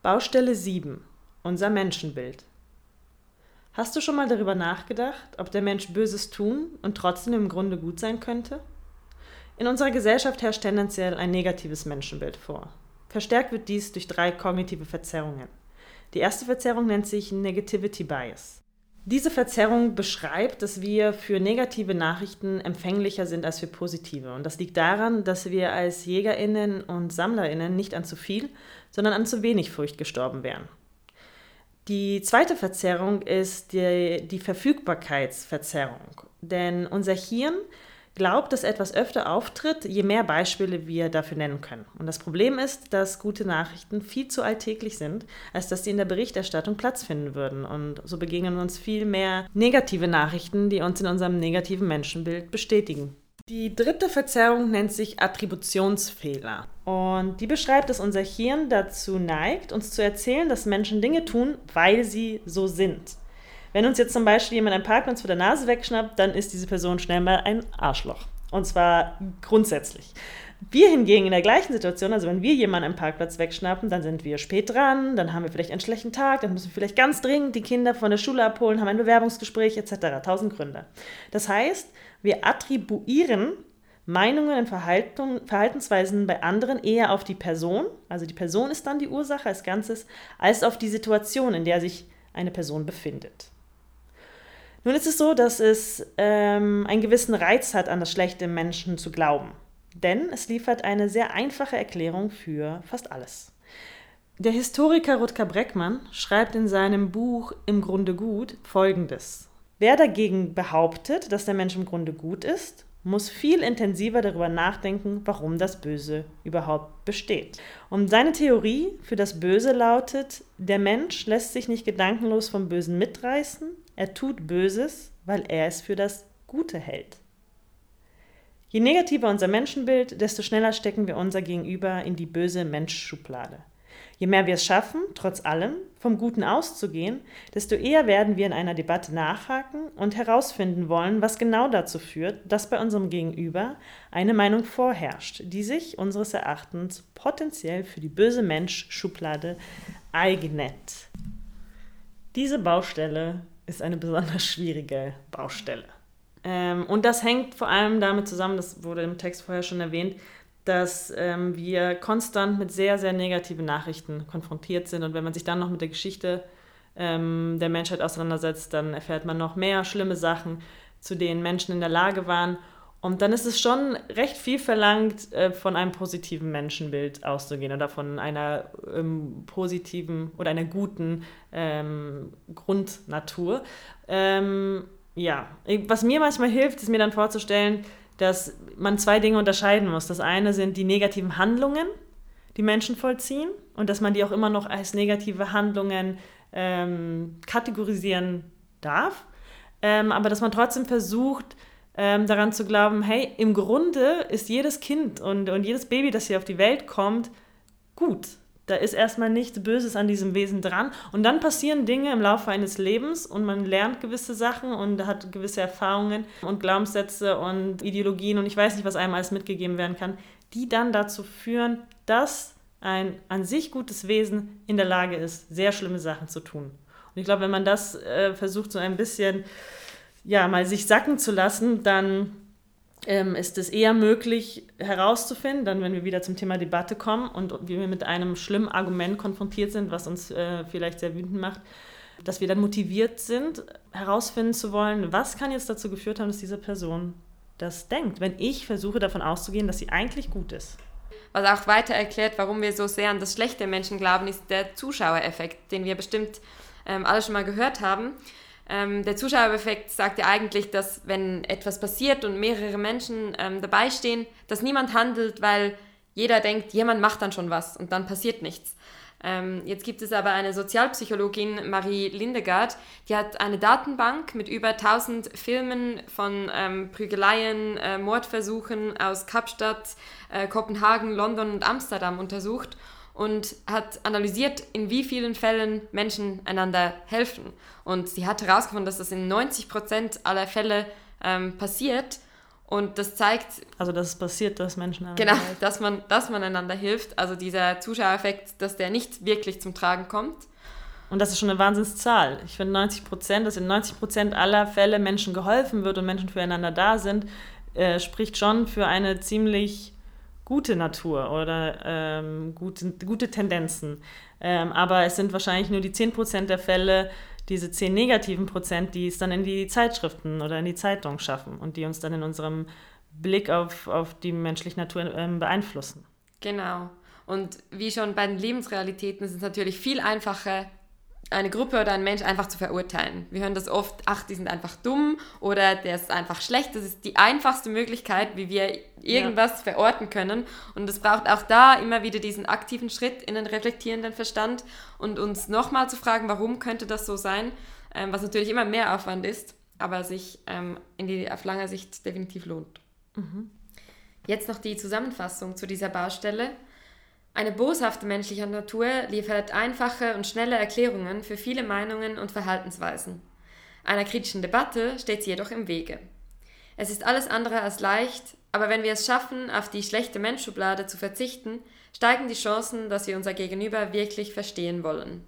Baustelle 7. Unser Menschenbild. Hast du schon mal darüber nachgedacht, ob der Mensch Böses tun und trotzdem im Grunde gut sein könnte? In unserer Gesellschaft herrscht tendenziell ein negatives Menschenbild vor. Verstärkt wird dies durch drei kognitive Verzerrungen. Die erste Verzerrung nennt sich Negativity Bias. Diese Verzerrung beschreibt, dass wir für negative Nachrichten empfänglicher sind als für positive. Und das liegt daran, dass wir als Jägerinnen und Sammlerinnen nicht an zu viel, sondern an zu wenig Furcht gestorben wären. Die zweite Verzerrung ist die, die Verfügbarkeitsverzerrung. Denn unser Hirn glaubt, dass etwas öfter auftritt, je mehr Beispiele wir dafür nennen können. Und das Problem ist, dass gute Nachrichten viel zu alltäglich sind, als dass sie in der Berichterstattung Platz finden würden. Und so begegnen uns viel mehr negative Nachrichten, die uns in unserem negativen Menschenbild bestätigen. Die dritte Verzerrung nennt sich Attributionsfehler. Und die beschreibt, dass unser Hirn dazu neigt, uns zu erzählen, dass Menschen Dinge tun, weil sie so sind. Wenn uns jetzt zum Beispiel jemand einen Parkplatz vor der Nase wegschnappt, dann ist diese Person schnell mal ein Arschloch. Und zwar grundsätzlich. Wir hingegen in der gleichen Situation, also wenn wir jemanden einen Parkplatz wegschnappen, dann sind wir spät dran, dann haben wir vielleicht einen schlechten Tag, dann müssen wir vielleicht ganz dringend die Kinder von der Schule abholen, haben ein Bewerbungsgespräch etc. Tausend Gründe. Das heißt, wir attribuieren Meinungen und Verhaltensweisen bei anderen eher auf die Person, also die Person ist dann die Ursache als Ganzes, als auf die Situation, in der sich eine Person befindet. Nun ist es so, dass es ähm, einen gewissen Reiz hat, an das Schlechte im Menschen zu glauben. Denn es liefert eine sehr einfache Erklärung für fast alles. Der Historiker Rutger Breckmann schreibt in seinem Buch Im Grunde gut folgendes. Wer dagegen behauptet, dass der Mensch im Grunde gut ist, muss viel intensiver darüber nachdenken, warum das Böse überhaupt besteht. Und seine Theorie für das Böse lautet, der Mensch lässt sich nicht gedankenlos vom Bösen mitreißen, er tut Böses, weil er es für das Gute hält. Je negativer unser Menschenbild, desto schneller stecken wir unser Gegenüber in die böse Menschschublade. Je mehr wir es schaffen, trotz allem vom Guten auszugehen, desto eher werden wir in einer Debatte nachhaken und herausfinden wollen, was genau dazu führt, dass bei unserem Gegenüber eine Meinung vorherrscht, die sich unseres Erachtens potenziell für die böse Mensch-Schublade eignet. Diese Baustelle ist eine besonders schwierige Baustelle. Ähm, und das hängt vor allem damit zusammen, das wurde im Text vorher schon erwähnt, dass ähm, wir konstant mit sehr, sehr negativen Nachrichten konfrontiert sind. Und wenn man sich dann noch mit der Geschichte ähm, der Menschheit auseinandersetzt, dann erfährt man noch mehr schlimme Sachen, zu denen Menschen in der Lage waren. Und dann ist es schon recht viel verlangt, äh, von einem positiven Menschenbild auszugehen oder von einer ähm, positiven oder einer guten ähm, Grundnatur. Ähm, ja, was mir manchmal hilft, ist mir dann vorzustellen, dass man zwei Dinge unterscheiden muss. Das eine sind die negativen Handlungen, die Menschen vollziehen und dass man die auch immer noch als negative Handlungen ähm, kategorisieren darf, ähm, aber dass man trotzdem versucht, ähm, daran zu glauben, hey, im Grunde ist jedes Kind und, und jedes Baby, das hier auf die Welt kommt, gut. Da ist erstmal nichts Böses an diesem Wesen dran. Und dann passieren Dinge im Laufe eines Lebens und man lernt gewisse Sachen und hat gewisse Erfahrungen und Glaubenssätze und Ideologien und ich weiß nicht, was einem alles mitgegeben werden kann, die dann dazu führen, dass ein an sich gutes Wesen in der Lage ist, sehr schlimme Sachen zu tun. Und ich glaube, wenn man das äh, versucht, so ein bisschen ja, mal sich sacken zu lassen, dann ähm, ist es eher möglich herauszufinden, dann wenn wir wieder zum Thema Debatte kommen und wir mit einem schlimmen Argument konfrontiert sind, was uns äh, vielleicht sehr wütend macht, dass wir dann motiviert sind, herausfinden zu wollen, was kann jetzt dazu geführt haben, dass diese Person das denkt, wenn ich versuche davon auszugehen, dass sie eigentlich gut ist. Was auch weiter erklärt, warum wir so sehr an das schlechte Menschen glauben, ist der Zuschauereffekt, den wir bestimmt ähm, alle schon mal gehört haben. Ähm, der Zuschauereffekt sagt ja eigentlich, dass wenn etwas passiert und mehrere Menschen ähm, dabei stehen, dass niemand handelt, weil jeder denkt, jemand macht dann schon was und dann passiert nichts. Ähm, jetzt gibt es aber eine Sozialpsychologin, Marie Lindegard, die hat eine Datenbank mit über 1000 Filmen von ähm, Prügeleien, äh, Mordversuchen aus Kapstadt, äh, Kopenhagen, London und Amsterdam untersucht und hat analysiert, in wie vielen Fällen Menschen einander helfen. Und sie hat herausgefunden, dass das in 90 Prozent aller Fälle ähm, passiert. Und das zeigt. Also, dass es passiert, dass Menschen einander Genau, helfen. dass man, dass man einander hilft. Also, dieser Zuschauereffekt, dass der nicht wirklich zum Tragen kommt. Und das ist schon eine Wahnsinnszahl. Ich finde 90 Prozent, dass in 90 Prozent aller Fälle Menschen geholfen wird und Menschen füreinander da sind, äh, spricht schon für eine ziemlich gute Natur oder ähm, gute, gute Tendenzen. Ähm, aber es sind wahrscheinlich nur die 10 Prozent der Fälle, diese 10 negativen Prozent, die es dann in die Zeitschriften oder in die Zeitung schaffen und die uns dann in unserem Blick auf, auf die menschliche Natur ähm, beeinflussen. Genau. Und wie schon bei den Lebensrealitäten ist es natürlich viel einfacher, eine Gruppe oder einen Mensch einfach zu verurteilen. Wir hören das oft, ach, die sind einfach dumm oder der ist einfach schlecht. Das ist die einfachste Möglichkeit, wie wir irgendwas ja. verorten können. Und es braucht auch da immer wieder diesen aktiven Schritt in den reflektierenden Verstand und uns nochmal zu fragen, warum könnte das so sein, ähm, was natürlich immer mehr Aufwand ist, aber sich ähm, in die, auf lange Sicht definitiv lohnt. Mhm. Jetzt noch die Zusammenfassung zu dieser Baustelle. Eine boshafte menschliche Natur liefert einfache und schnelle Erklärungen für viele Meinungen und Verhaltensweisen. Einer kritischen Debatte steht sie jedoch im Wege. Es ist alles andere als leicht, aber wenn wir es schaffen, auf die schlechte Menschschublade zu verzichten, steigen die Chancen, dass wir unser Gegenüber wirklich verstehen wollen.